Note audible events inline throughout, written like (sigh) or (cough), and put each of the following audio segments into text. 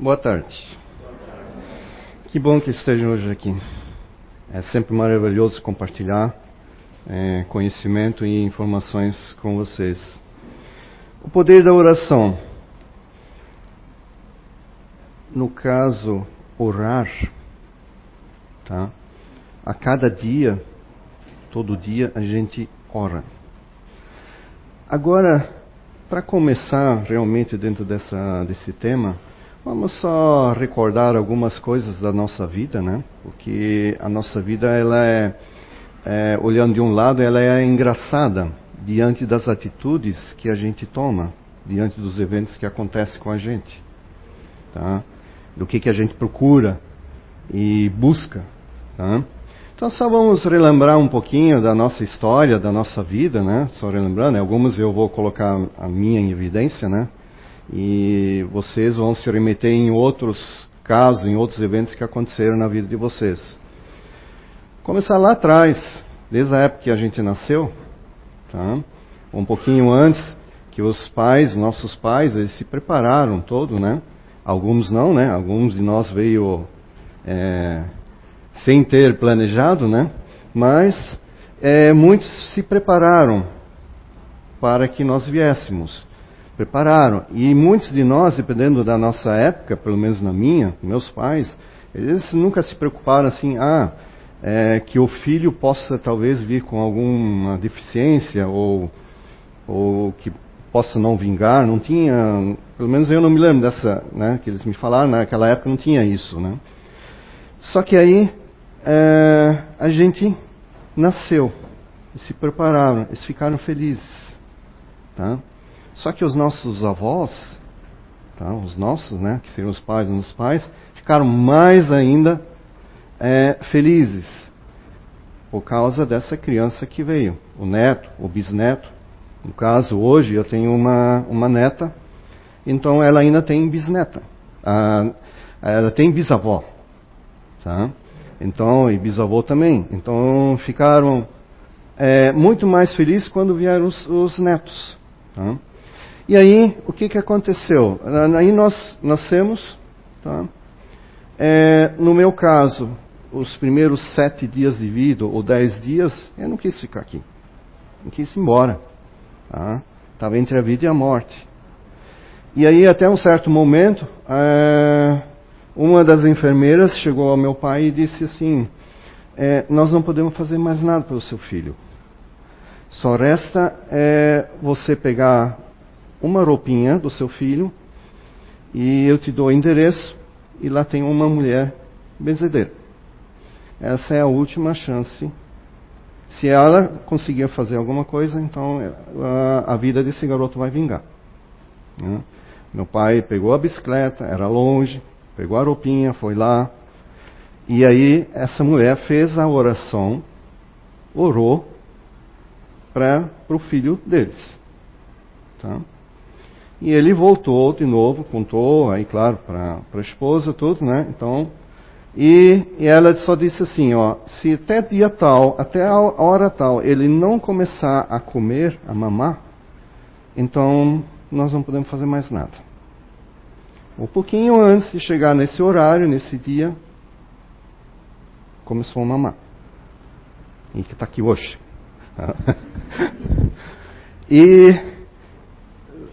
Boa tarde. Que bom que estejam hoje aqui. É sempre maravilhoso compartilhar é, conhecimento e informações com vocês. O poder da oração. No caso, orar, tá? A cada dia, todo dia, a gente ora. Agora, para começar realmente dentro dessa, desse tema, vamos só recordar algumas coisas da nossa vida, né? Porque a nossa vida, ela é, é, olhando de um lado, ela é engraçada diante das atitudes que a gente toma, diante dos eventos que acontecem com a gente, tá? Do que que a gente procura e busca, tá? Então só vamos relembrar um pouquinho da nossa história, da nossa vida, né? Só relembrando, algumas eu vou colocar a minha em evidência, né? E vocês vão se remeter em outros casos, em outros eventos que aconteceram na vida de vocês. Começar lá atrás, desde a época que a gente nasceu, tá? Um pouquinho antes que os pais, nossos pais, eles se prepararam todo, né? Alguns não, né? Alguns de nós veio é, sem ter planejado, né? Mas é, muitos se prepararam para que nós viéssemos. Prepararam. E muitos de nós, dependendo da nossa época, pelo menos na minha, meus pais, eles nunca se preocuparam assim, ah, é, que o filho possa talvez vir com alguma deficiência ou, ou que possa não vingar. Não tinha, pelo menos eu não me lembro dessa, né, que eles me falaram, naquela época não tinha isso, né? Só que aí é, a gente nasceu, se prepararam, eles ficaram felizes. Tá? Só que os nossos avós, tá? os nossos, né, que seriam os pais dos pais, ficaram mais ainda é, felizes por causa dessa criança que veio, o neto, o bisneto. No caso, hoje eu tenho uma, uma neta, então ela ainda tem bisneta. Ah, ela tem bisavó. Tá? Então, e bisavô também. Então ficaram é, muito mais felizes quando vieram os, os netos. Tá? E aí, o que, que aconteceu? Aí nós nascemos, tá? É, no meu caso, os primeiros sete dias de vida, ou dez dias, eu não quis ficar aqui. Não quis ir embora. Estava tá? entre a vida e a morte. E aí, até um certo momento, é, uma das enfermeiras chegou ao meu pai e disse assim: é, Nós não podemos fazer mais nada pelo seu filho. Só resta é, você pegar uma roupinha do seu filho e eu te dou o endereço e lá tem uma mulher benzedeira. Essa é a última chance. Se ela conseguir fazer alguma coisa, então a, vida desse garoto vai vingar. Né? Meu pai pegou a bicicleta, era longe, Pegou a roupinha, foi lá. E aí essa mulher fez a oração, orou para o filho deles. Tá? E ele voltou de novo, contou, aí claro, para a esposa, tudo, né? Então, e, e, ela só disse assim, ó, se até dia tal, até a hora tal, ele não começar a comer, a mamar, então nós não podemos fazer mais nada. Um pouquinho antes de chegar nesse horário, nesse dia, começou a mamar. E que está aqui hoje. (laughs) e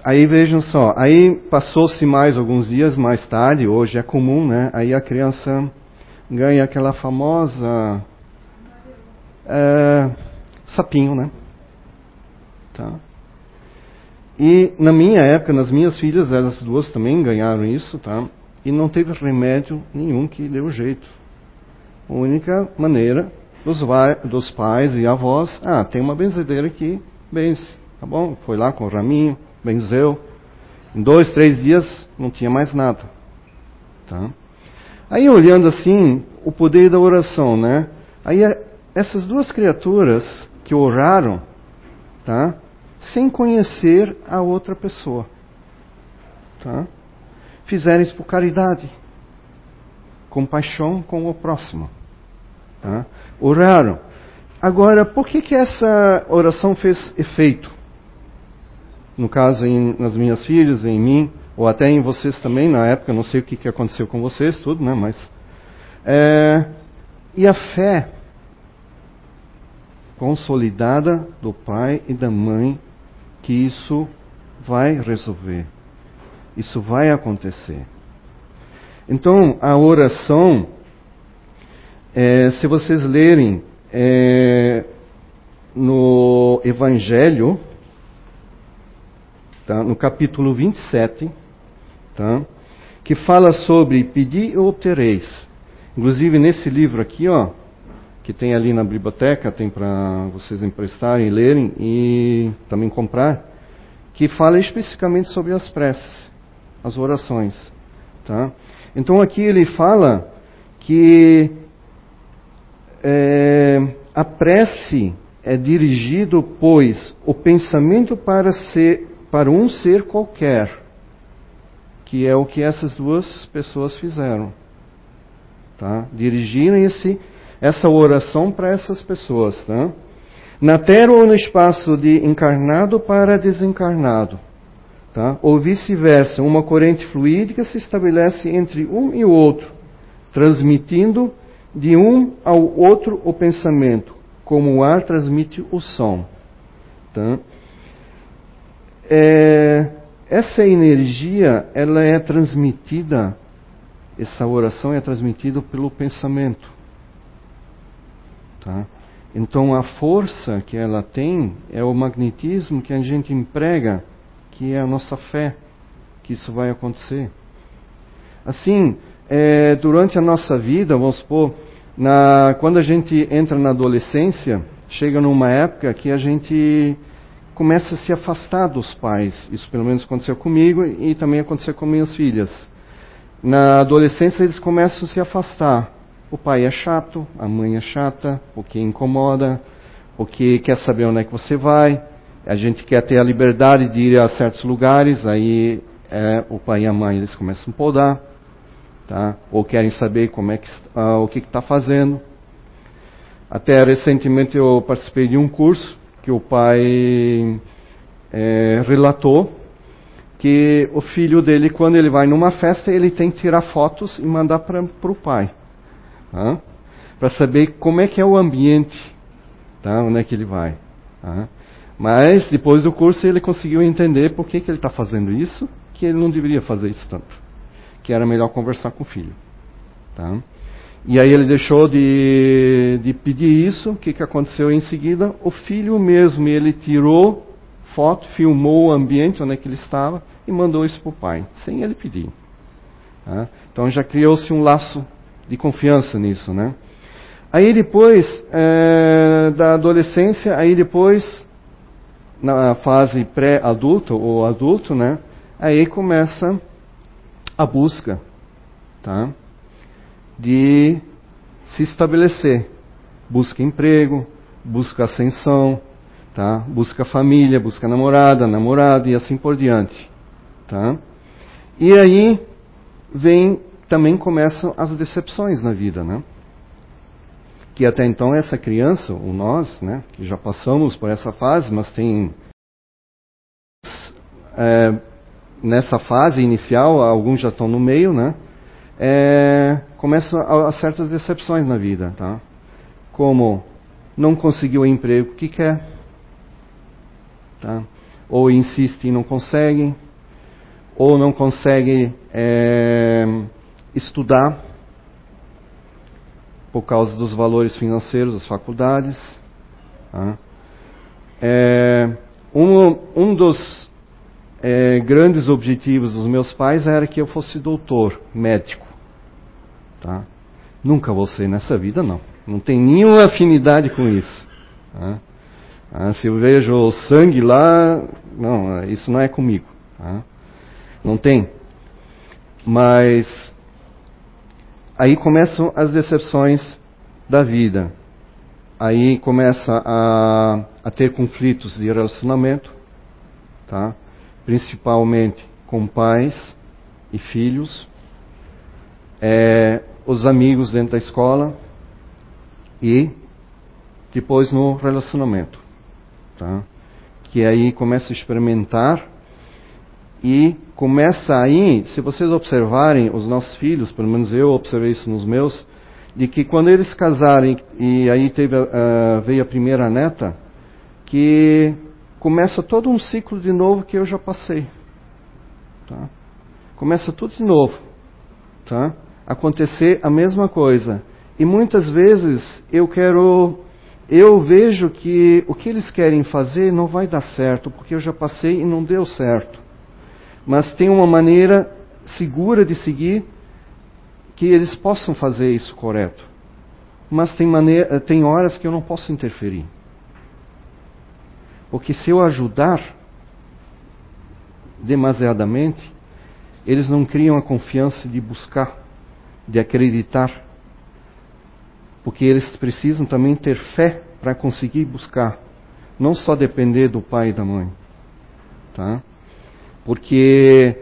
aí vejam só, aí passou-se mais alguns dias mais tarde, hoje é comum, né? Aí a criança ganha aquela famosa é, sapinho, né? Tá? E na minha época, nas minhas filhas, elas duas também ganharam isso, tá? E não teve remédio nenhum que deu jeito. A única maneira dos, dos pais e avós, ah, tem uma benzedeira aqui, benze, tá bom? Foi lá com o raminho, benzeu. Em dois, três dias não tinha mais nada, tá? Aí olhando assim, o poder da oração, né? Aí essas duas criaturas que oraram, tá? sem conhecer a outra pessoa. Tá? Fizeram isso por caridade, compaixão com o próximo. Tá? Oraram. Agora, por que, que essa oração fez efeito? No caso, em, nas minhas filhas, em mim, ou até em vocês também na época, não sei o que, que aconteceu com vocês, tudo, né? Mas é, e a fé consolidada do pai e da mãe que isso vai resolver, isso vai acontecer. Então a oração, é, se vocês lerem é, no Evangelho, tá, no capítulo 27, tá, que fala sobre pedir e obtereis. Inclusive nesse livro aqui, ó, que tem ali na biblioteca, tem para vocês emprestarem, lerem e também comprar, que fala especificamente sobre as preces, as orações, tá? Então aqui ele fala que é, a prece é dirigido, pois, o pensamento para ser para um ser qualquer, que é o que essas duas pessoas fizeram, tá? Dirigiram esse essa oração para essas pessoas, tá? Na terra ou no espaço de encarnado para desencarnado, tá? Ou vice-versa, uma corrente fluídica se estabelece entre um e o outro, transmitindo de um ao outro o pensamento, como o ar transmite o som. Tá? É, essa energia, ela é transmitida, essa oração é transmitida pelo pensamento. Tá? Então a força que ela tem é o magnetismo que a gente emprega, que é a nossa fé, que isso vai acontecer. Assim, é, durante a nossa vida, vamos supor, na, quando a gente entra na adolescência, chega numa época que a gente começa a se afastar dos pais. Isso pelo menos aconteceu comigo e também aconteceu com minhas filhas. Na adolescência eles começam a se afastar. O pai é chato, a mãe é chata, o que incomoda, o que quer saber onde é que você vai. A gente quer ter a liberdade de ir a certos lugares, aí é, o pai e a mãe eles começam a podar tá? ou querem saber como é que, ah, o que está fazendo. Até recentemente eu participei de um curso que o pai é, relatou que o filho dele, quando ele vai numa festa, ele tem que tirar fotos e mandar para o pai. Tá? Para saber como é que é o ambiente, tá? onde é que ele vai. Tá? Mas depois do curso ele conseguiu entender por que, que ele está fazendo isso, que ele não deveria fazer isso tanto que era melhor conversar com o filho. Tá? E aí ele deixou de, de pedir isso. O que, que aconteceu em seguida? O filho mesmo, ele tirou foto, filmou o ambiente onde é que ele estava e mandou isso para o pai, sem ele pedir. Tá? Então já criou-se um laço de confiança nisso, né? Aí depois é, da adolescência, aí depois na fase pré-adulto ou adulto, né? Aí começa a busca tá? De se estabelecer. Busca emprego, busca ascensão, tá? busca família, busca namorada, namorado e assim por diante. Tá? E aí vem também começam as decepções na vida, né? Que até então essa criança, ou nós, né, que já passamos por essa fase, mas tem é, nessa fase inicial, alguns já estão no meio, né? É, começam a, a, certas decepções na vida, tá? Como não conseguiu o emprego que quer, tá? Ou insiste e não consegue, ou não consegue é, estudar por causa dos valores financeiros das faculdades. Tá? É, um, um dos é, grandes objetivos dos meus pais era que eu fosse doutor, médico. Tá? Nunca vou ser nessa vida, não. Não tem nenhuma afinidade com isso. Tá? Ah, se eu vejo sangue lá, não, isso não é comigo. Tá? Não tem. Mas aí começam as decepções da vida. Aí começa a, a ter conflitos de relacionamento, tá? principalmente com pais e filhos, é, os amigos dentro da escola e depois no relacionamento, tá? Que aí começa a experimentar E começa aí, se vocês observarem os nossos filhos, pelo menos eu observei isso nos meus, de que quando eles casarem e aí teve, uh, veio a primeira neta, que começa todo um ciclo de novo que eu já passei. Tá? Começa tudo de novo. Tá? Acontecer a mesma coisa. E muitas vezes eu quero, eu vejo que o que eles querem fazer não vai dar certo, porque eu já passei e não deu certo. Mas tem uma maneira segura de seguir que eles possam fazer isso correto. Mas tem, maneira, tem horas que eu não posso interferir. Porque se eu ajudar demasiadamente, eles não criam a confiança de buscar, de acreditar. Porque eles precisam também ter fé para conseguir buscar, não só depender do pai e da mãe. Tá? Porque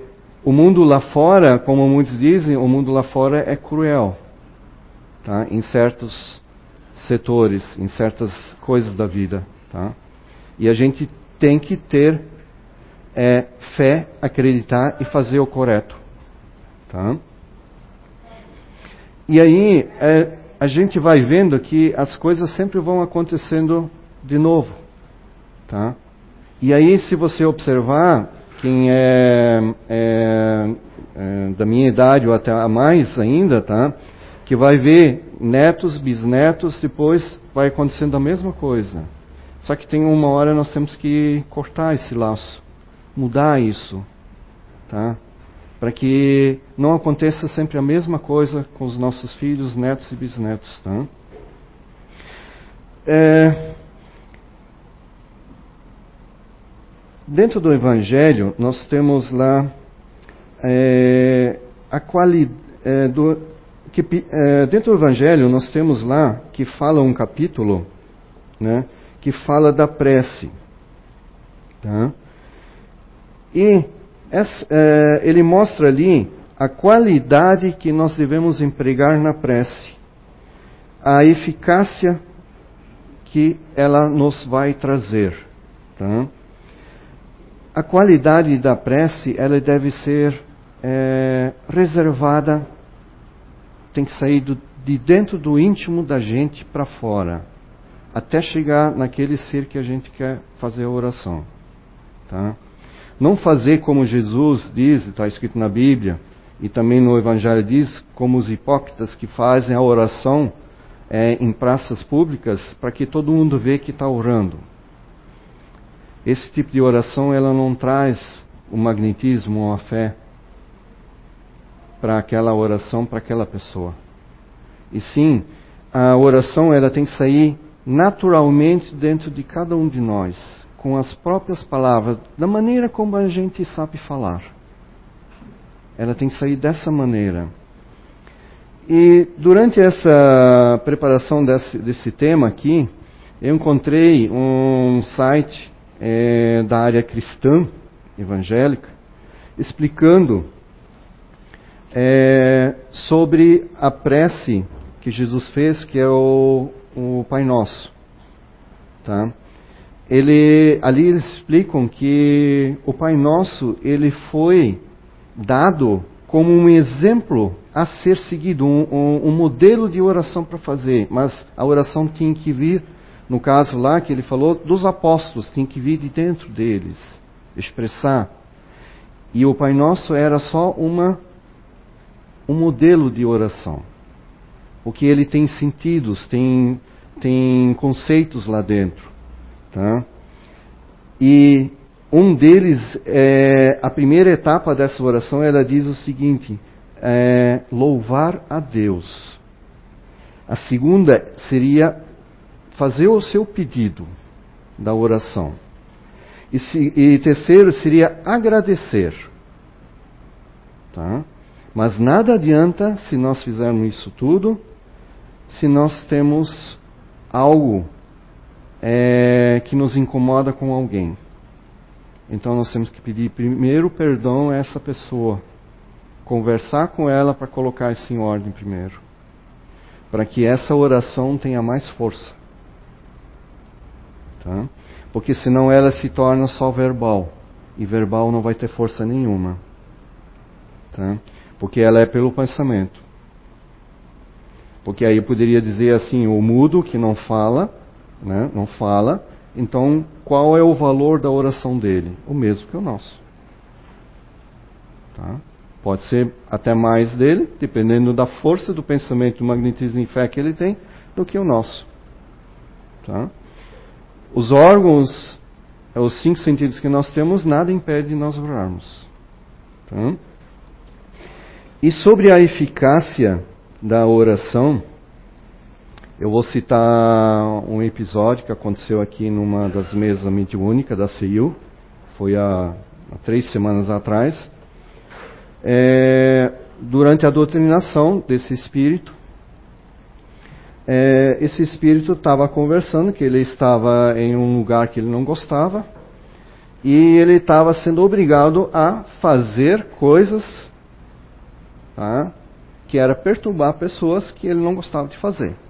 o mundo lá fora, como muitos dizem, o mundo lá fora é cruel. Tá? Em certos setores, em certas coisas da vida. Tá? E a gente tem que ter é, fé, acreditar e fazer o correto. Tá? E aí é, a gente vai vendo que as coisas sempre vão acontecendo de novo. Tá? E aí, se você observar, quem é, é, é, da minha idade ou até mais ainda, tá? Que vai ver netos, bisnetos, depois vai acontecendo a mesma coisa. Só que tem uma hora nós temos que cortar esse laço, mudar isso, tá? Para que não aconteça sempre a mesma coisa com os nossos filhos, netos e bisnetos, tá? É, dentro do Evangelho nós temos lá é, a qualidade é, do que, é, dentro do Evangelho nós temos lá que fala um capítulo, né? que fala da prece. Tá? E essa, é, ele mostra ali a qualidade que nós devemos empregar na prece, a eficácia que ela nos vai trazer. Tá? A qualidade da prece ela deve ser é, reservada, tem que sair do, de dentro do íntimo da gente para fora até chegar naquele ser que a gente quer fazer a oração. Tá? Não fazer como Jesus diz, está escrito na Bíblia, e também no Evangelho diz, como os hipócritas que fazem a oração é, em praças públicas para que todo mundo vê que está orando. Esse tipo de oração ela não traz o magnetismo ou a fé para aquela oração, para aquela pessoa. E sim, a oração ela tem que sair naturalmente dentro de cada um de nós, com as próprias palavras, da maneira como a gente sabe falar. Ela tem que sair dessa maneira. E durante essa preparação desse, desse tema aqui, eu encontrei um site é, da área cristã, evangélica, explicando é, sobre a prece que Jesus fez, que é o o Pai Nosso. Tá? Ele, ali eles explicam que o Pai Nosso ele foi dado como um exemplo a ser seguido, um, um, um modelo de oração para fazer, mas a oração tinha que vir, no caso lá que ele falou, dos apóstolos, tinha que vir de dentro deles, expressar. E o Pai Nosso era só uma, um modelo de oração porque ele tem sentidos, tem, tem conceitos lá dentro. Tá? E um deles, é, a primeira etapa dessa oração, ela diz o seguinte: é, louvar a Deus. A segunda seria fazer o seu pedido da oração. E, se, e terceiro seria agradecer. Tá? Mas nada adianta se nós fizermos isso tudo se nós temos algo é, que nos incomoda com alguém. Então nós temos que pedir primeiro perdão a essa pessoa, conversar com ela para colocar isso em ordem primeiro, para que essa oração tenha mais força. Tá? Porque senão ela se torna só verbal. e verbal não vai ter força nenhuma. Tá? Porque ela é pelo pensamento. Porque aí eu poderia dizer assim, o mudo que não fala, né, não fala, então qual é o valor da oração dele? O mesmo que o nosso. Tá? Pode ser até mais dele, dependendo da força do pensamento, do magnetismo e fé que ele tem, do que o nosso. Tá? Os órgãos, os cinco sentidos que nós temos, nada impede de nós orarmos. Tá? E sobre a eficácia da oração, eu vou citar um episódio que aconteceu aqui numa das mesas mediúnicas da CIU, foi há, há três semanas atrás é, durante a doutrinação desse espírito, é, esse espírito estava conversando que ele estava em um lugar que ele não gostava e ele estava sendo obrigado a fazer coisas tá, que era perturbar pessoas que ele não gostava de fazer.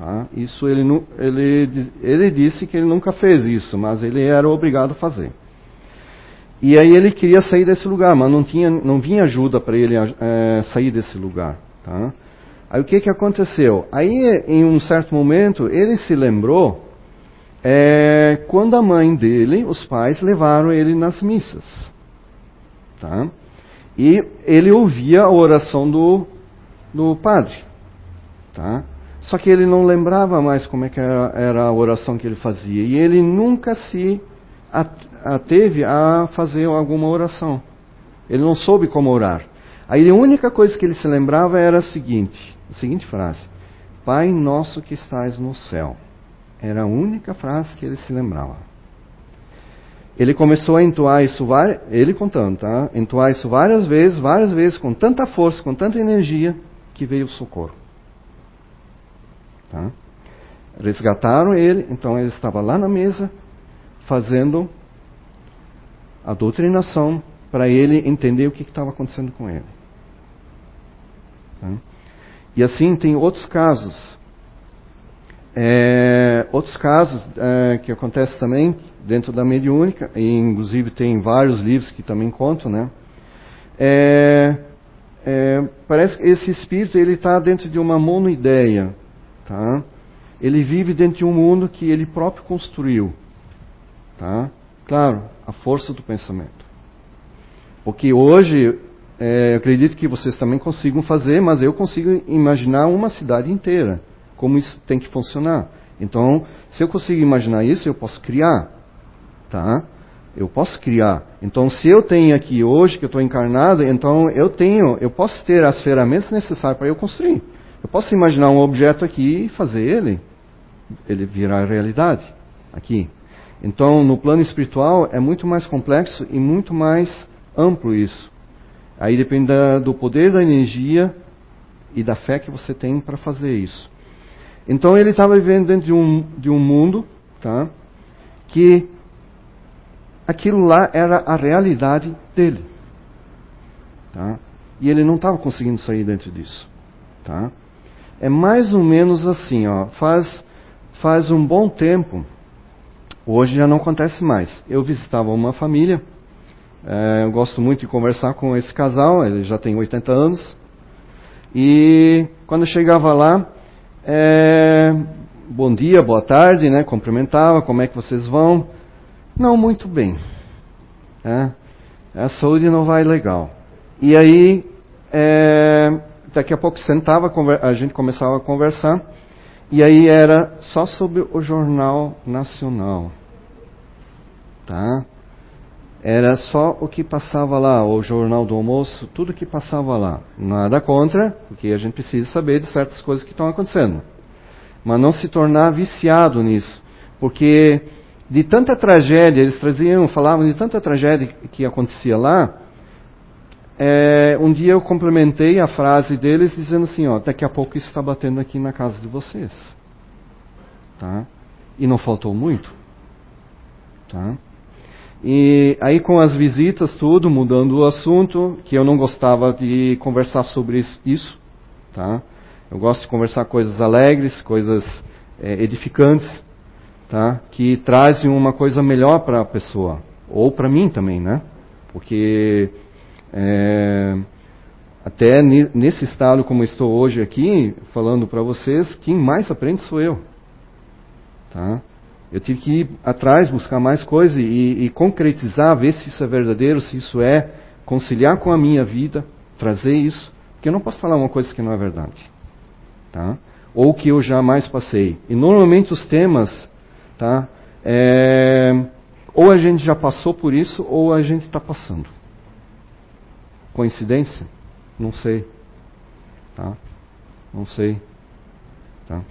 Tá? Isso ele, ele, ele disse que ele nunca fez isso, mas ele era obrigado a fazer. E aí ele queria sair desse lugar, mas não, tinha, não vinha ajuda para ele é, sair desse lugar. Tá? Aí o que, que aconteceu? Aí, em um certo momento, ele se lembrou é, quando a mãe dele, os pais, levaram ele nas missas. Tá? E ele ouvia a oração do, do padre. Tá? Só que ele não lembrava mais como é que era, a oração que ele fazia. E ele nunca se teve a fazer alguma oração. Ele não soube como orar. Aí a única coisa que ele se lembrava era a seguinte, a seguinte frase: Pai nosso que estás no céu. Era a única frase que ele se lembrava. Ele começou a entoar isso, ele contando, tá? Entoar isso várias vezes, várias vezes, com tanta força, com tanta energia, que veio o socorro. Tá? Resgataram ele, então ele estava lá na mesa, fazendo a doutrinação para ele entender o que estava acontecendo com ele. Tá? E assim tem outros casos. É, outros casos é, que acontecem também dentro da mediúnica, e inclusive tem vários livros que também contam, né? É, é, parece que esse espírito ele está dentro de uma monoideia, tá? Ele vive dentro de um mundo que ele próprio construiu. Tá? Claro, a força do pensamento. Porque hoje, é, eu acredito que vocês também consigam fazer, mas eu consigo imaginar uma cidade inteira, como isso tem que funcionar. Então, se eu consigo imaginar isso, eu posso criar. Tá? Eu posso criar. Então, se eu tenho aqui hoje, que eu estou encarnado, então eu tenho, eu posso ter as ferramentas necessárias para eu construir. Eu posso imaginar um objeto aqui e fazer ele, ele virar realidade aqui. Então, no plano espiritual é muito mais complexo e muito mais amplo isso. Aí depende da, do poder da energia e da fé que você tem para fazer isso. Então ele estava vivendo dentro de um, de um mundo, tá? Que aquilo lá era a realidade dele, tá? E ele não estava conseguindo sair dentro disso, tá? É mais ou menos assim, ó. Faz faz um bom tempo Hoje já não acontece mais. Eu visitava uma família, é, eu gosto muito de conversar com esse casal, ele já tem 80 anos. E quando eu chegava lá, é, bom dia, boa tarde, né? Cumprimentava, como é que vocês vão? Não, muito bem. É, a saúde não vai legal. E aí, é, daqui a pouco sentava, a gente começava a conversar. E aí era só sobre o Jornal Nacional. Tá? Era só o que passava lá, o Jornal do Almoço, tudo que passava lá. Nada contra, porque a gente precisa saber de certas coisas que estão acontecendo. Mas não se tornar viciado nisso. Porque de tanta tragédia, eles traziam, falavam de tanta tragédia que acontecia lá, é, um dia eu complementei a frase deles dizendo assim, ó, daqui a pouco isso está batendo aqui na casa de vocês. Tá? E não faltou muito. Tá? E aí com as visitas, tudo, mudando o assunto, que eu não gostava de conversar sobre isso. Tá? Eu gosto de conversar coisas alegres, coisas é, edificantes, tá? que trazem uma coisa melhor para a pessoa. Ou para mim também, né? Porque é, até nesse estado como estou hoje aqui, falando para vocês, quem mais aprende sou eu. Tá? Eu tive que ir atrás, buscar mais coisas e, e concretizar, ver se isso é verdadeiro, se isso é, conciliar com a minha vida, trazer isso. Porque eu não posso falar uma coisa que não é verdade. Tá? Ou que eu jamais passei. E normalmente os temas, tá? É, ou a gente já passou por isso, ou a gente está passando. Coincidência? Não sei. Tá? Não sei. Tá?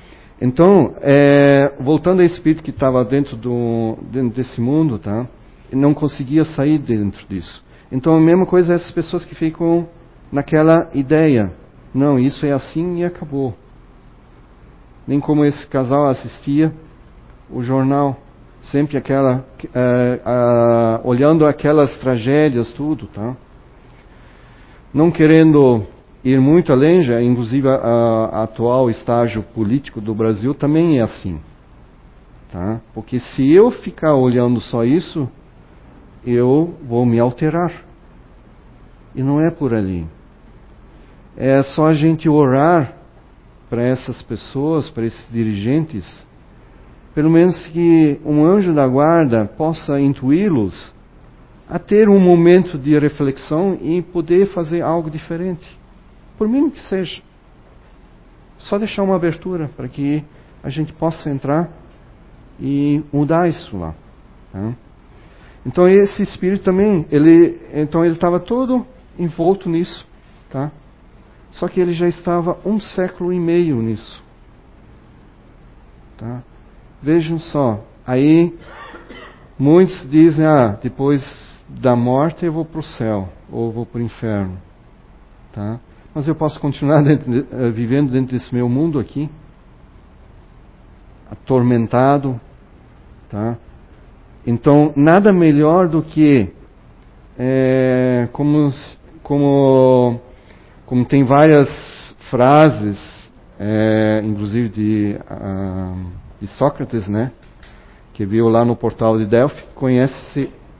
Então, é, voltando ao espírito que estava dentro, do, dentro desse mundo, tá? Não conseguia sair dentro disso. Então, a mesma coisa é essas pessoas que ficam naquela ideia. Não, isso é assim e acabou. Nem como esse casal assistia o jornal. Sempre aquela. É, olhando aquelas tragédias, tudo, tá? Não querendo ir muito além, já, inclusive a, a, atual estágio político do Brasil também é assim. Tá? Porque se eu ficar olhando só isso, eu vou me alterar. E não é por ali. É só a gente orar para essas pessoas, para esses dirigentes, pelo menos que um anjo da guarda possa intuí-los a ter um momento de reflexão e poder fazer algo diferente por mínimo que seja. Só deixar uma abertura para que a gente possa entrar e mudar isso lá. Tá? Então esse espírito também, ele, então ele estava todo envolto nisso, tá? Só que ele já estava um século e meio nisso, tá? Vejam só, aí muitos dizem, ah, depois da morte eu vou para o céu ou vou para o inferno, tá? Mas eu posso continuar (laughs) dentro, uh, vivendo dentro desse meu mundo aqui, atormentado, tá? Então, nada melhor do que, é, como, como, como tem várias frases, é, inclusive de, uh, de Sócrates, né? Que viu lá no portal de Delphi,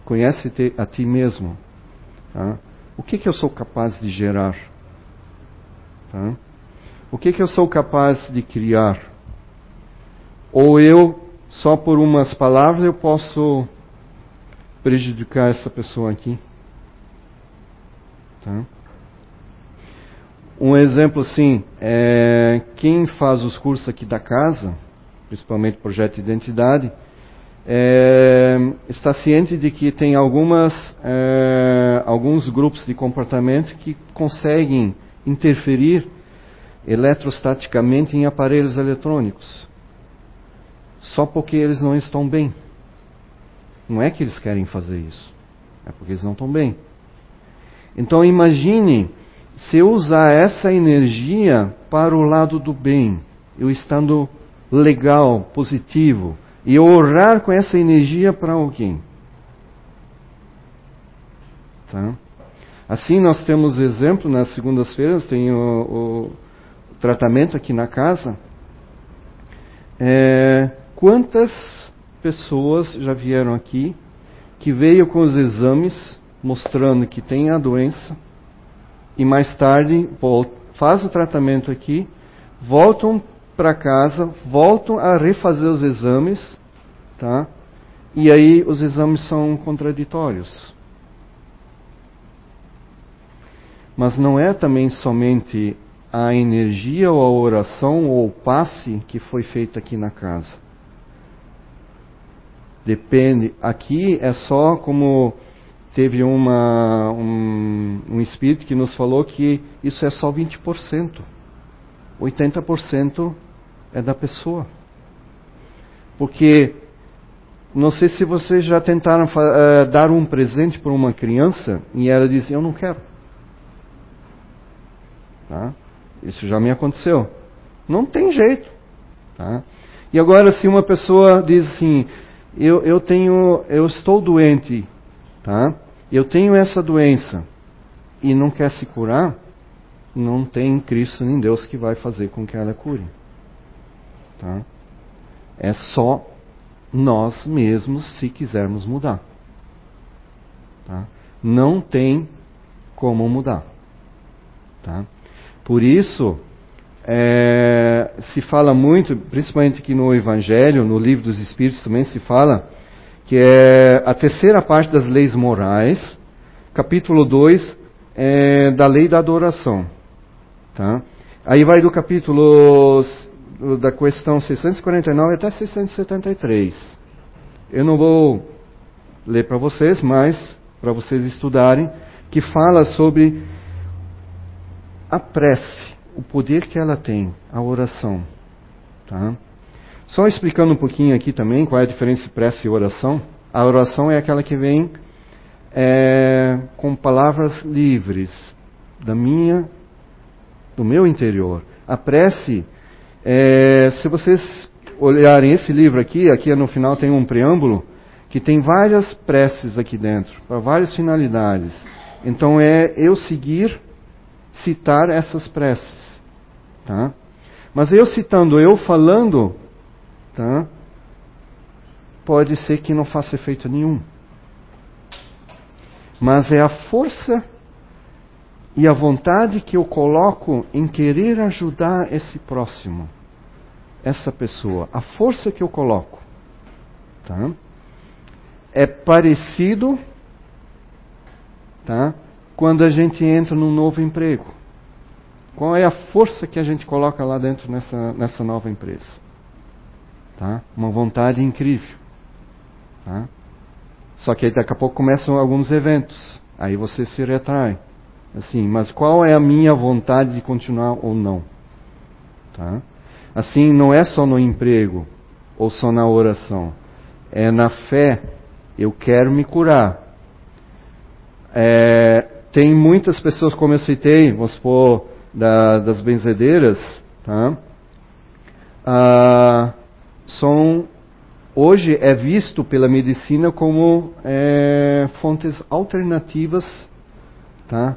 conhece-te conhece a ti mesmo. Tá? O que, que eu sou capaz de gerar? Tá? O que, que eu sou capaz de criar? Ou eu, só por umas palavras, eu posso prejudicar essa pessoa aqui? Tá? Um exemplo assim, é, quem faz os cursos aqui da casa, principalmente projeto de identidade, é, está ciente de que tem algumas, é, alguns grupos de comportamento que conseguem interferir eletrostaticamente em aparelhos eletrônicos. Só porque eles não estão bem. Não é que eles querem fazer isso. É porque eles não estão bem. Então imagine se eu usar essa energia para o lado do bem, eu estando legal, positivo, e orar com essa energia para alguém. Tá? Assim, nós temos exemplo, nas segundas-feiras tem o, o, tratamento aqui na casa. É, quantas pessoas já vieram aqui que veio com os exames mostrando que tem a doença e mais tarde faz o tratamento aqui, voltam para casa, voltam a refazer os exames, tá? E aí os exames são contraditórios. Mas não é também somente a energia ou a oração ou o passe que foi feito aqui na casa. Depende. Aqui é só como teve uma, um, um espírito que nos falou que isso é só 20%. 80% é da pessoa. Porque não sei se vocês já tentaram uh, dar um presente para uma criança e ela diz: Eu não quero. Tá? Isso já me aconteceu. Não tem jeito. Tá? E agora, se uma pessoa diz assim, eu, eu tenho, eu estou doente, tá? Eu tenho essa doença e não quer se curar, não tem Cristo nem Deus que vai fazer com que ela cure. Tá? É só nós mesmos se quisermos mudar. Tá? Não tem como mudar. Tá? Por isso, é, se fala muito, principalmente aqui no Evangelho, no Livro dos Espíritos também se fala, que é a terceira parte das leis morais, capítulo 2, é, da lei da adoração. Tá? Aí vai do capítulo da questão 649 até 673. Eu não vou ler para vocês, mas para vocês estudarem, que fala sobre a prece, o poder que ela tem, a oração. Tá? Só explicando um pouquinho aqui também qual é a diferença entre prece e oração. A oração é aquela que vem é, com palavras livres da minha, do meu interior. A prece, é, se vocês olharem esse livro aqui, aqui no final tem um preâmbulo que tem várias preces aqui dentro, para várias finalidades. Então é eu seguir, citar essas preces. Tá? Mas eu citando, eu falando, tá? pode ser que não faça efeito nenhum. Mas é a força e a vontade que eu coloco em querer ajudar esse próximo, essa pessoa, a força que eu coloco. Tá? é parecido tá? quando a gente entra num novo emprego. Qual é a força que a gente coloca lá dentro nessa, nessa nova empresa? Tá? Uma vontade incrível. Tá? Só que aí daqui a pouco começam alguns eventos. Aí você se retrai. Assim, mas qual é a minha vontade de continuar ou não? Tá? Assim, não é só no emprego ou só na oração. É na fé eu quero me curar. É, tem muitas pessoas, como eu citei, vamos supor, da, das benzedeiras, tá? Ah, são, hoje é visto pela medicina como é, fontes alternativas tá?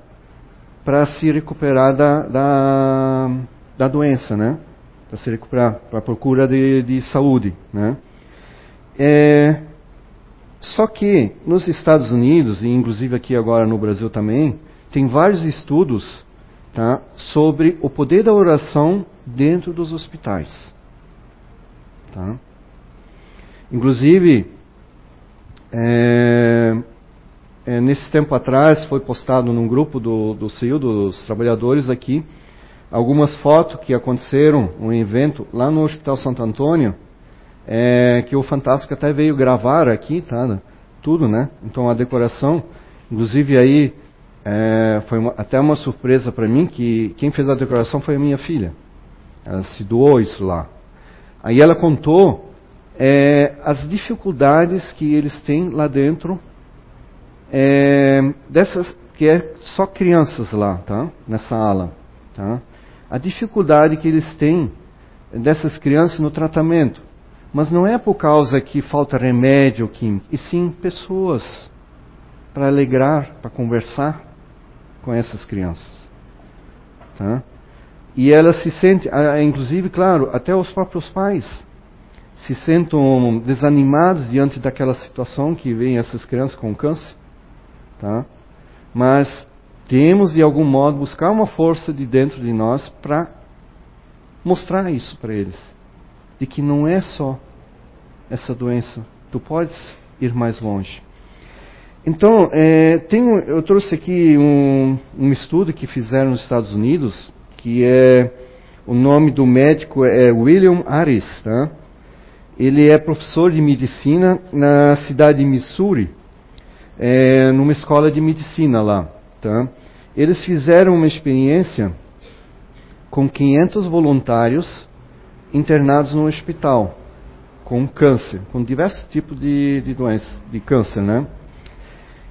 Para se recuperar da, da, da doença, né? para se recuperar, para a procura de, de saúde. Né? É, só que nos Estados Unidos, e inclusive aqui agora no Brasil também, tem vários estudos tá, sobre o poder da oração dentro dos hospitais. Tá? Inclusive, é, é, nesse tempo atrás foi postado num grupo do, do CIU, dos trabalhadores aqui, algumas fotos que aconteceram, um evento lá no Hospital Santo Antônio, é, que o Fantástico até veio gravar aqui, tá? Tudo, né? Então a decoração, inclusive aí é, foi uma, até uma surpresa para mim que quem fez a decoração foi a minha filha. Ela se doou isso lá. Aí ela contou é, as dificuldades que eles têm lá dentro, é, dessas que é só crianças lá, tá? Nessa ala, tá? A dificuldade que eles têm dessas crianças no tratamento. Mas não é por causa que falta remédio químico, e sim pessoas para alegrar, para conversar com essas crianças. Tá? E elas se sentem, inclusive, claro, até os próprios pais se sentem desanimados diante daquela situação que vem essas crianças com câncer. Tá? Mas temos, de algum modo, buscar uma força de dentro de nós para mostrar isso para eles de que não é só essa doença, tu podes ir mais longe. Então, é, tenho, eu trouxe aqui um, um, estudo que fizeram nos Estados Unidos, que é o nome do médico é William Aris, tá? Ele é professor de medicina na cidade de Missouri, é, numa escola de medicina lá, tá? Eles fizeram uma experiência com 500 voluntários internados no hospital com câncer, com diversos tipos de, de doenças, de câncer, né?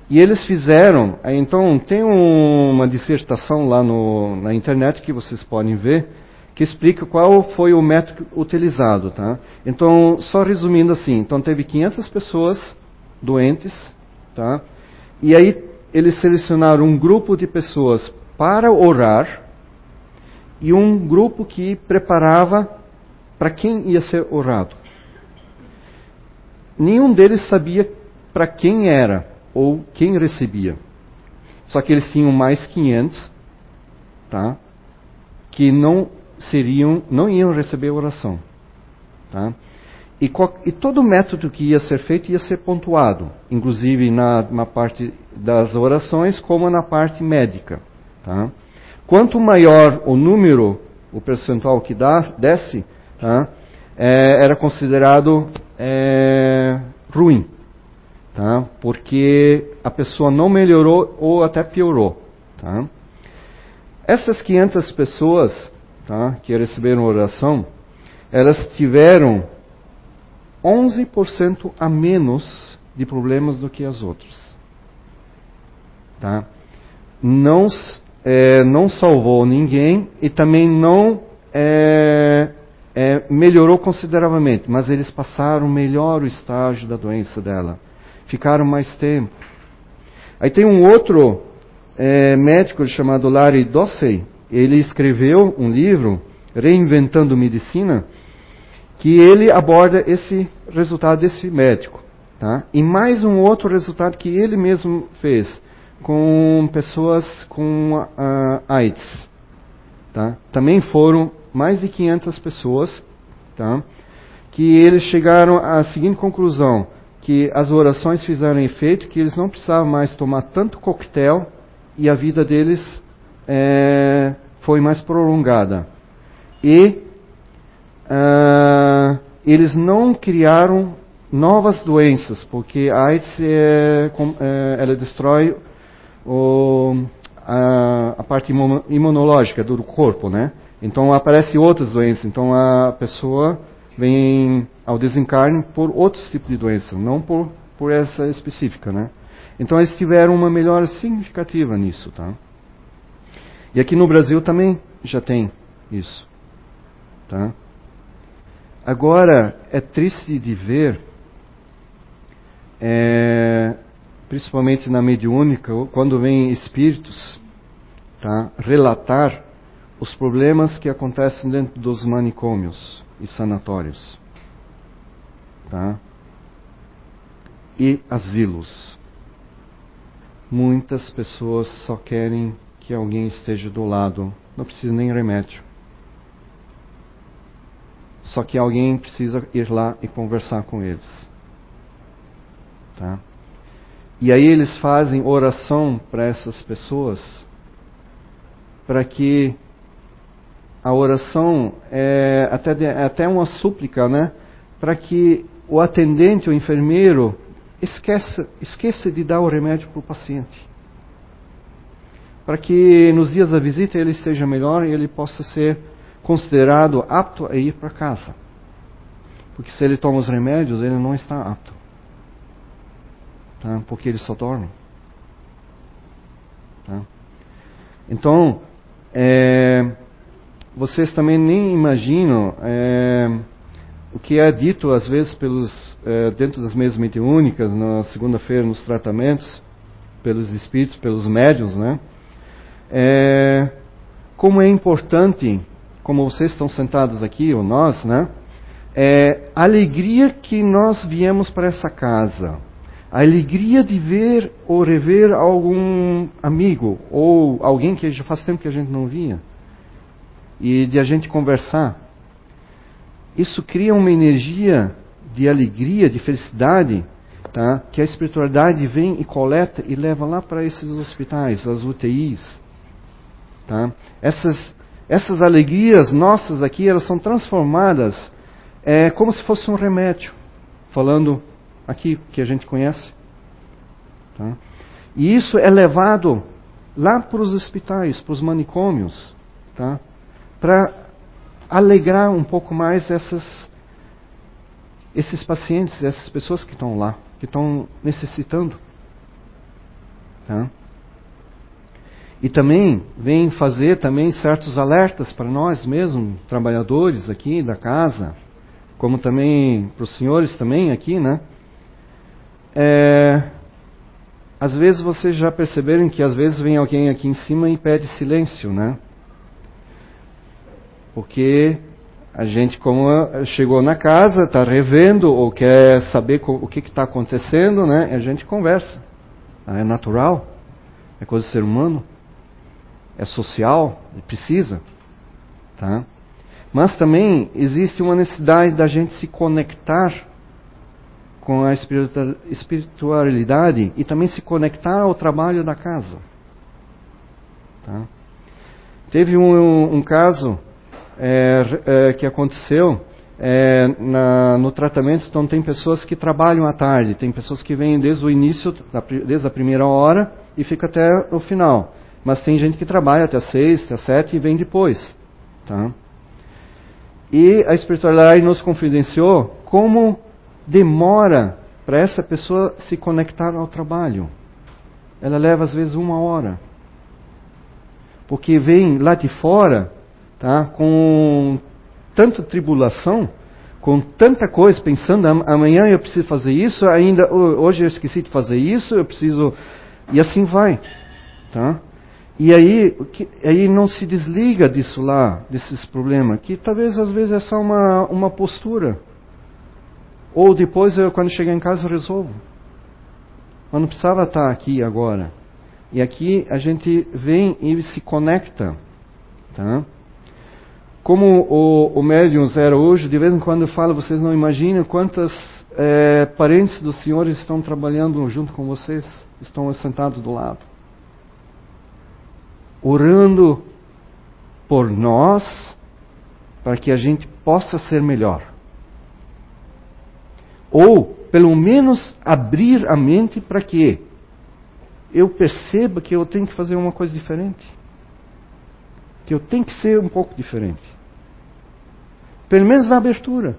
E eles fizeram, então tem uma dissertação lá no, na internet que vocês podem ver, que explica qual foi o método utilizado, tá? Então, só resumindo assim, então teve 500 pessoas doentes, tá? E aí eles selecionaram um grupo de pessoas para orar e um grupo que preparava para quem ia ser orado. Nenhum deles sabia para quem era ou quem recebia. Só que eles tinham mais 500, tá? Que não seriam, não iam receber oração, tá? E, e, todo método que ia ser feito ia ser pontuado, inclusive na, na parte das orações como na parte médica. Tá? Quanto maior o número, o percentual que dá, desce, tá? é, era considerado é, ruim, tá? porque a pessoa não melhorou ou até piorou. Tá? Essas 500 pessoas tá, que receberam oração, elas tiveram 11% a menos de problemas do que as outras. Tá? Não, é, não salvou ninguém e também não é, é, melhorou consideravelmente, mas eles passaram melhor o estágio da doença dela. Ficaram mais tempo. Aí tem um outro é, médico chamado Larry Dossey. Ele escreveu um livro, Reinventando Medicina, que ele aborda esse resultado desse médico. Tá? E mais um outro resultado que ele mesmo fez com pessoas com uh, AIDS. Tá? Também foram mais de 500 pessoas tá? que eles chegaram à seguinte conclusão, que as orações fizeram efeito, que eles não precisavam mais tomar tanto coquetel e a vida deles é, foi mais prolongada. E uh, eles não criaram novas doenças, porque a AIDS é, é, ela destrói o, a, a, parte imunológica do corpo, né? Então aparecem outras doenças. Então a pessoa vem ao desencarne por outros tipos de doença, não por, por essa específica, né? Então eles tiveram uma melhora significativa nisso, tá? E aqui no Brasil também já tem isso, tá? Agora, é triste de ver, é, principalmente na mediúnica, quando vêm espíritos tá, relatar os problemas que acontecem dentro dos manicômios e sanatórios. Tá? E asilos. Muitas pessoas só querem que alguém esteja do lado, não precisa nem remédio. Só que alguém precisa ir lá e conversar com eles. Tá? E aí eles fazem oração para essas pessoas, para que a oração é até, de, é até uma súplica, né? Para que o atendente, o enfermeiro, esqueça, esqueça de dar o remédio para o paciente. Para que nos dias da visita ele esteja melhor e ele possa ser considerado apto a ir para casa. Porque se ele toma os remédios, ele não está apto. Tá? Porque ele só dorme. Tá? Então, é, vocês também nem imaginam é, o que é dito às vezes pelos é, dentro das mesas mediúnicas, na segunda-feira nos tratamentos, pelos espíritos, pelos médios, né? É, como é importante como vocês estão sentados aqui, ou nós, né? É a alegria que nós viemos para essa casa. A alegria de ver ou rever algum amigo ou alguém que já faz tempo que a gente não via. E de a gente conversar. Isso cria uma energia de alegria, de felicidade, tá? que a espiritualidade vem e coleta e leva lá para esses hospitais, as UTIs. Tá? Essas essas alegrias nossas aqui, elas são transformadas é, como se fosse um remédio. Falando aqui que a gente conhece. Tá? E isso é levado lá para os hospitais, para os manicômios, tá? para alegrar um pouco mais essas, esses pacientes, essas pessoas que estão lá, que estão necessitando. Tá? E também vem fazer também certos alertas para nós mesmos, trabalhadores aqui da casa, como também para os senhores também aqui, né? É, às vezes vocês já perceberam que às vezes vem alguém aqui em cima e pede silêncio, né? Porque a gente, como chegou na casa, está revendo ou quer saber o que está acontecendo, né? A gente conversa. É natural, é coisa do ser humano, é social, precisa. Tá? Mas também existe uma necessidade da gente se conectar com a espiritualidade e também se conectar ao trabalho da casa. Tá? Teve um, um caso é, é, que aconteceu é, na, no tratamento, então tem pessoas que trabalham à tarde, tem pessoas que vêm desde o início, desde a primeira hora e fica até o final. Mas tem gente que trabalha até seis, até sete e vem depois. Tá? E a espiritualidade nos confidenciou como demora para essa pessoa se conectar ao trabalho. Ela leva às vezes uma hora. Porque vem lá de fora, tá, com tanta tribulação, com tanta coisa, pensando amanhã eu preciso fazer isso, ainda hoje eu esqueci de fazer isso, eu preciso e assim vai, tá? E aí, que, aí não se desliga disso lá, desses problemas, que talvez às vezes é só uma, uma postura. Ou depois, eu, quando chegar em casa, eu resolvo. Mas não precisava estar aqui agora. E aqui a gente vem e se conecta. Tá? Como o, o médium Zero hoje, de vez em quando fala, vocês não imaginam quantas é, parentes dos senhores estão trabalhando junto com vocês, estão sentados do lado. Orando por nós, para que a gente possa ser melhor. Ou, pelo menos, abrir a mente para que eu perceba que eu tenho que fazer uma coisa diferente. Que eu tenho que ser um pouco diferente. Pelo menos na abertura.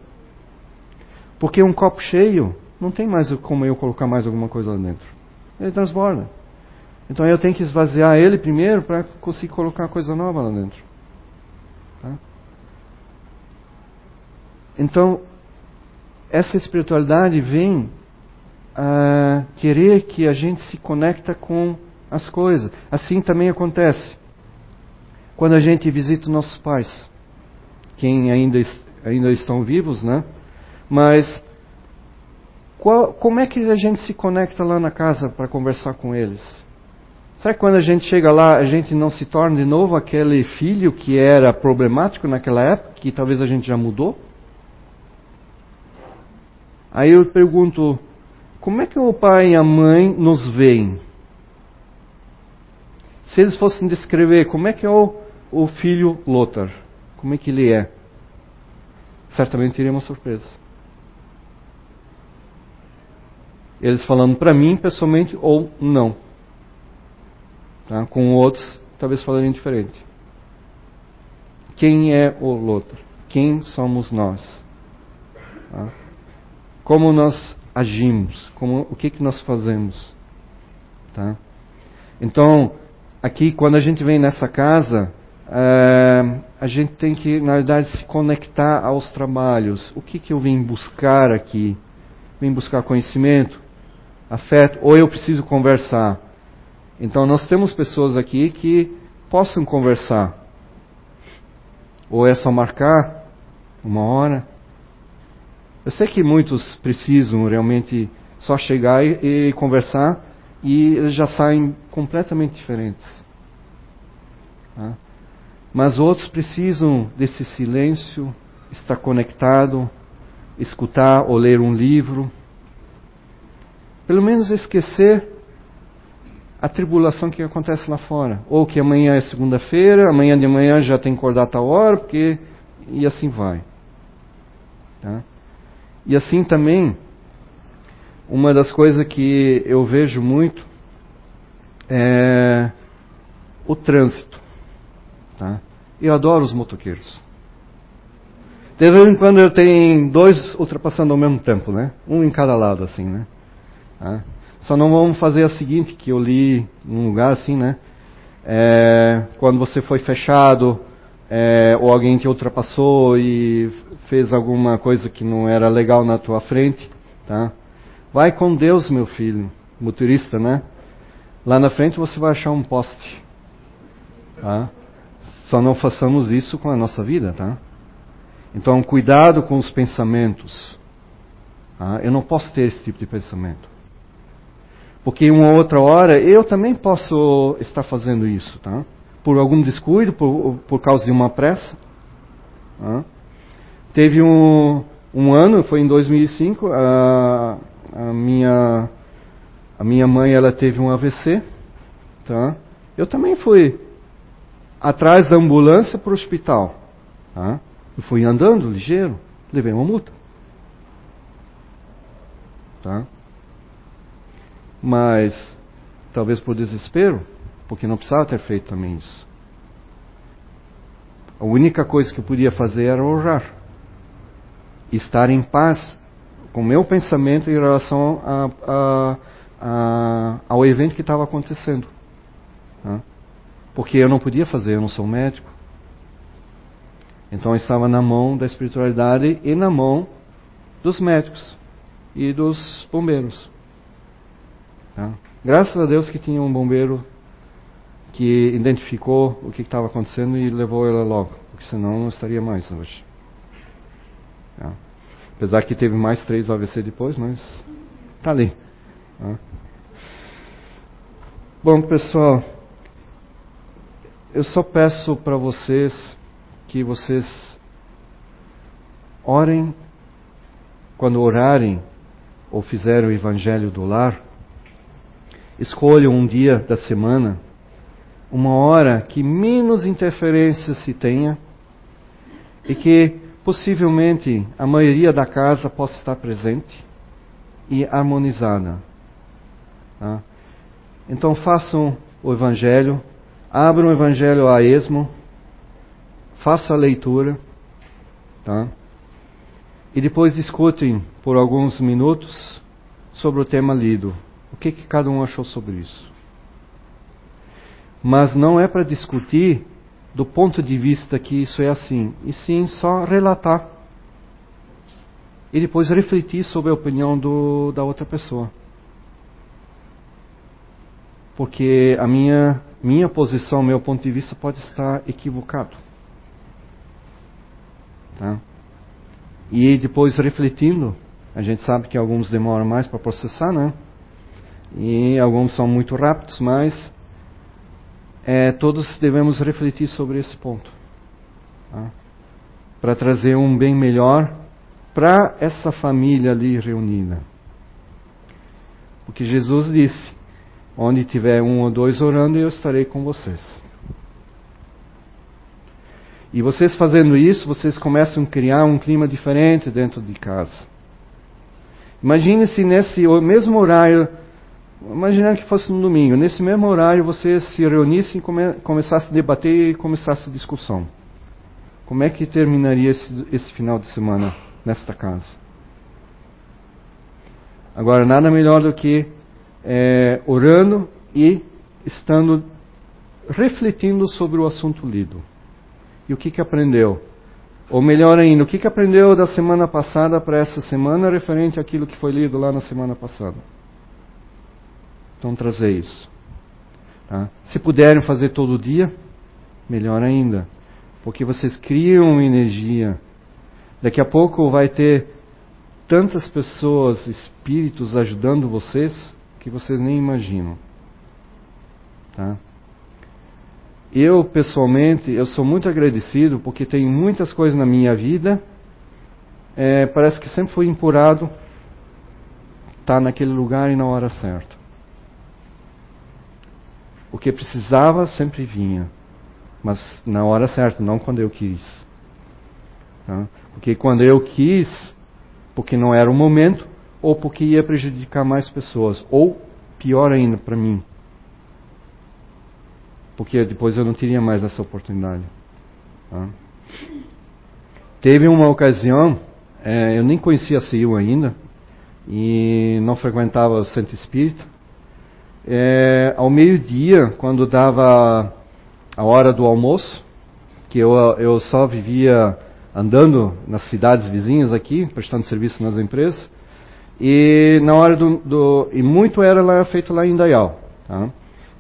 Porque um copo cheio não tem mais como eu colocar mais alguma coisa lá dentro. Ele transborda. Então eu tenho que esvaziar ele primeiro para conseguir colocar coisa nova lá dentro. Tá? Então, essa espiritualidade vem a querer que a gente se conecta com as coisas. Assim também acontece quando a gente visita nossos pais, quem ainda, ainda estão vivos, né? Mas qual, como é que a gente se conecta lá na casa para conversar com eles? Será que quando a gente chega lá, a gente não se torna de novo aquele filho que era problemático naquela época, que talvez a gente já mudou? Aí eu pergunto, como é que o pai e a mãe nos veem? Se eles fossem descrever como é que é o, o filho Lothar, como é que ele é? Certamente teria uma surpresa. Eles falando para mim pessoalmente ou não. Tá? Com outros, talvez falariam diferente. Quem é o Lothar? Quem somos nós? Tá? como nós agimos, como, o que, que nós fazemos. Tá? Então, aqui, quando a gente vem nessa casa, é, a gente tem que, na verdade, se conectar aos trabalhos. O que, que eu vim buscar aqui? Vim buscar conhecimento, afeto, ou eu preciso conversar? Então, nós temos pessoas aqui que possam conversar. Ou é só marcar uma hora, eu sei que muitos precisam realmente só chegar e, e conversar e eles já saem completamente diferentes. Tá? Mas outros precisam desse silêncio, estar conectado, escutar ou ler um livro. Pelo menos esquecer a tribulação que acontece lá fora. Ou que amanhã é segunda-feira, amanhã de manhã já tem que acordar a tal hora, porque. E assim vai. Tá? E assim também, uma das coisas que eu vejo muito é o trânsito. Tá? Eu adoro os motoqueiros. De vez em quando eu tenho dois ultrapassando ao mesmo tempo, né? Um em cada lado, assim, né? Tá? Só não vamos fazer a seguinte, que eu li num lugar assim, né? É, quando você foi fechado, é, ou alguém te ultrapassou e fez alguma coisa que não era legal na tua frente, tá? Vai com Deus, meu filho, motorista, né? Lá na frente você vai achar um poste, tá? Só não façamos isso com a nossa vida, tá? Então, cuidado com os pensamentos. Tá? Eu não posso ter esse tipo de pensamento. Porque uma outra hora eu também posso estar fazendo isso, tá? Por algum descuido, por, por causa de uma pressa. Tá? Teve um, um ano, foi em 2005, a, a, minha, a minha mãe ela teve um AVC. Tá? Eu também fui atrás da ambulância para o hospital. Tá? Eu fui andando ligeiro, levei uma multa. Tá? Mas talvez por desespero, porque não precisava ter feito também isso. A única coisa que eu podia fazer era orar. Estar em paz com meu pensamento em relação a, a, a, ao evento que estava acontecendo. Tá? Porque eu não podia fazer, eu não sou médico. Então estava na mão da espiritualidade e na mão dos médicos e dos bombeiros. Tá? Graças a Deus que tinha um bombeiro que identificou o que estava acontecendo e levou ela logo, porque senão não estaria mais hoje. Tá? Apesar que teve mais três AVC depois, mas tá ali. Tá? Bom, pessoal, eu só peço para vocês que vocês orem, quando orarem ou fizerem o evangelho do lar, escolham um dia da semana, uma hora que menos interferência se tenha e que possivelmente a maioria da casa possa estar presente e harmonizada. Tá? Então façam o evangelho Abra o Evangelho a esmo, faça a leitura, tá? E depois discutem por alguns minutos sobre o tema lido. O que, que cada um achou sobre isso? Mas não é para discutir do ponto de vista que isso é assim, e sim só relatar. E depois refletir sobre a opinião do, da outra pessoa. Porque a minha minha posição, meu ponto de vista pode estar equivocado. Tá? E depois refletindo, a gente sabe que alguns demoram mais para processar, né? E alguns são muito rápidos, mas é, todos devemos refletir sobre esse ponto. Tá? Para trazer um bem melhor para essa família ali reunida. Porque Jesus disse: Onde tiver um ou dois orando, eu estarei com vocês. E vocês fazendo isso, vocês começam a criar um clima diferente dentro de casa. Imagine se nesse mesmo horário, imaginando que fosse no domingo, nesse mesmo horário vocês se reunissem e come, começassem a debater e começasse a discussão. Como é que terminaria esse, esse final de semana nesta casa? Agora, nada melhor do que é, orando e estando refletindo sobre o assunto lido. E o que, que aprendeu? Ou melhor ainda, o que, que aprendeu da semana passada para essa semana referente àquilo que foi lido lá na semana passada? Então, trazer isso. Tá? Se puderem fazer todo dia, melhor ainda. Porque vocês criam energia. Daqui a pouco vai ter tantas pessoas, espíritos ajudando vocês, que vocês nem imaginam. Tá? Eu, pessoalmente, eu sou muito agradecido porque tem muitas coisas na minha vida, é, parece que sempre foi empurrado tá naquele lugar e na hora certa. O que precisava sempre vinha, mas na hora certa, não quando eu quis. Tá? Porque quando eu quis, porque não era o momento, ou porque ia prejudicar mais pessoas, ou pior ainda para mim, porque depois eu não teria mais essa oportunidade. Tá? Teve uma ocasião, é, eu nem conhecia a CIU ainda, e não frequentava o centro espírita. É, ao meio-dia, quando dava a hora do almoço, que eu, eu só vivia andando nas cidades vizinhas aqui, prestando serviço nas empresas, e na hora do, do e muito era lá, feito lá em Dayal, tá?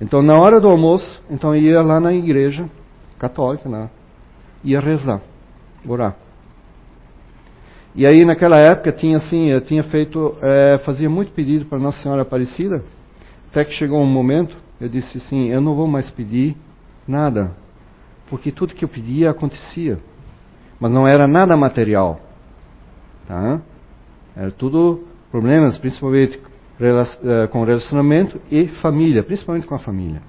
Então na hora do almoço, então ia lá na igreja católica, né? ia rezar, orar. E aí naquela época tinha assim, eu tinha feito, é, fazia muito pedido para Nossa Senhora Aparecida, Até que chegou um momento, eu disse assim: eu não vou mais pedir nada, porque tudo que eu pedia acontecia, mas não era nada material, tá? Era tudo problemas, principalmente eh, com relacionamento e família, principalmente com a família.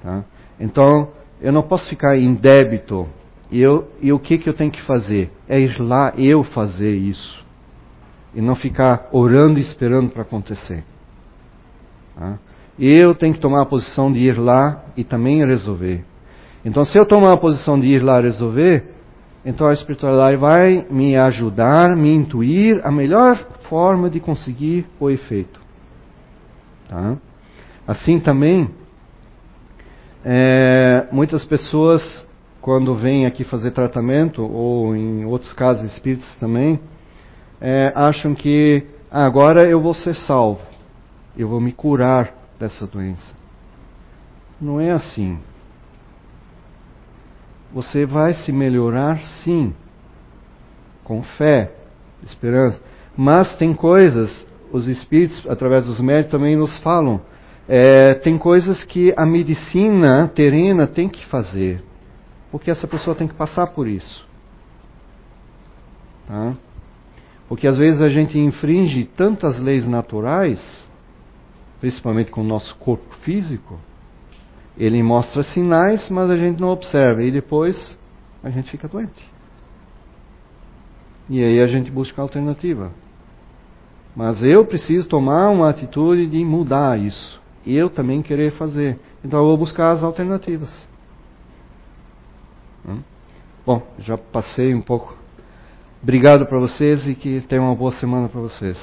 Tá? Então, eu não posso ficar em débito. E, eu, e o que, que eu tenho que fazer? É ir lá eu fazer isso. E não ficar orando e esperando para acontecer. Tá? Eu tenho que tomar a posição de ir lá e também resolver. Então, se eu tomar a posição de ir lá resolver, então a espiritualidade vai me ajudar, me intuir a melhor forma de conseguir o efeito. Tá? Assim também, é, muitas pessoas, quando vêm aqui fazer tratamento, ou em outros casos espíritos também, é, acham que ah, agora eu vou ser salvo, eu vou me curar dessa doença. Não é assim. Você vai se melhorar sim, com fé, esperança. Mas tem coisas, os espíritos, através dos médicos, também nos falam é, tem coisas que a medicina terrena tem que fazer, porque essa pessoa tem que passar por isso. Tá? Porque às vezes a gente infringe tantas leis naturais, principalmente com o nosso corpo físico, ele mostra sinais, mas a gente não observa, e depois a gente fica doente. E aí a gente busca alternativa. Mas eu preciso tomar uma atitude de mudar isso eu também querer fazer. Então eu vou buscar as alternativas. Hum? Bom, já passei um pouco. Obrigado para vocês e que tenham uma boa semana para vocês.